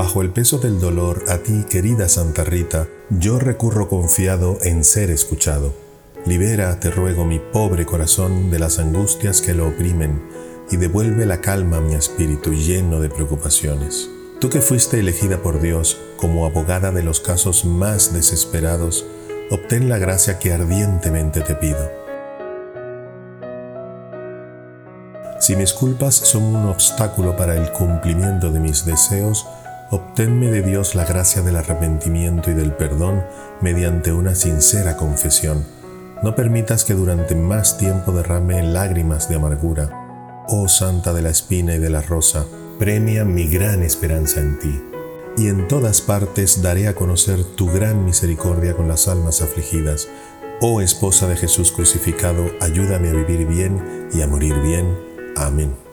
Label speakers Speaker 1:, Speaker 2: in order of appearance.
Speaker 1: Bajo el peso del dolor, a ti, querida Santa Rita, yo recurro confiado en ser escuchado. Libera, te ruego, mi pobre corazón de las angustias que lo oprimen y devuelve la calma a mi espíritu lleno de preocupaciones. Tú que fuiste elegida por Dios como abogada de los casos más desesperados, obtén la gracia que ardientemente te pido. Si mis culpas son un obstáculo para el cumplimiento de mis deseos, obténme de Dios la gracia del arrepentimiento y del perdón mediante una sincera confesión. No permitas que durante más tiempo derrame lágrimas de amargura. Oh Santa de la Espina y de la Rosa, premia mi gran esperanza en ti. Y en todas partes daré a conocer tu gran misericordia con las almas afligidas. Oh Esposa de Jesús crucificado, ayúdame a vivir bien y a morir bien. Amén.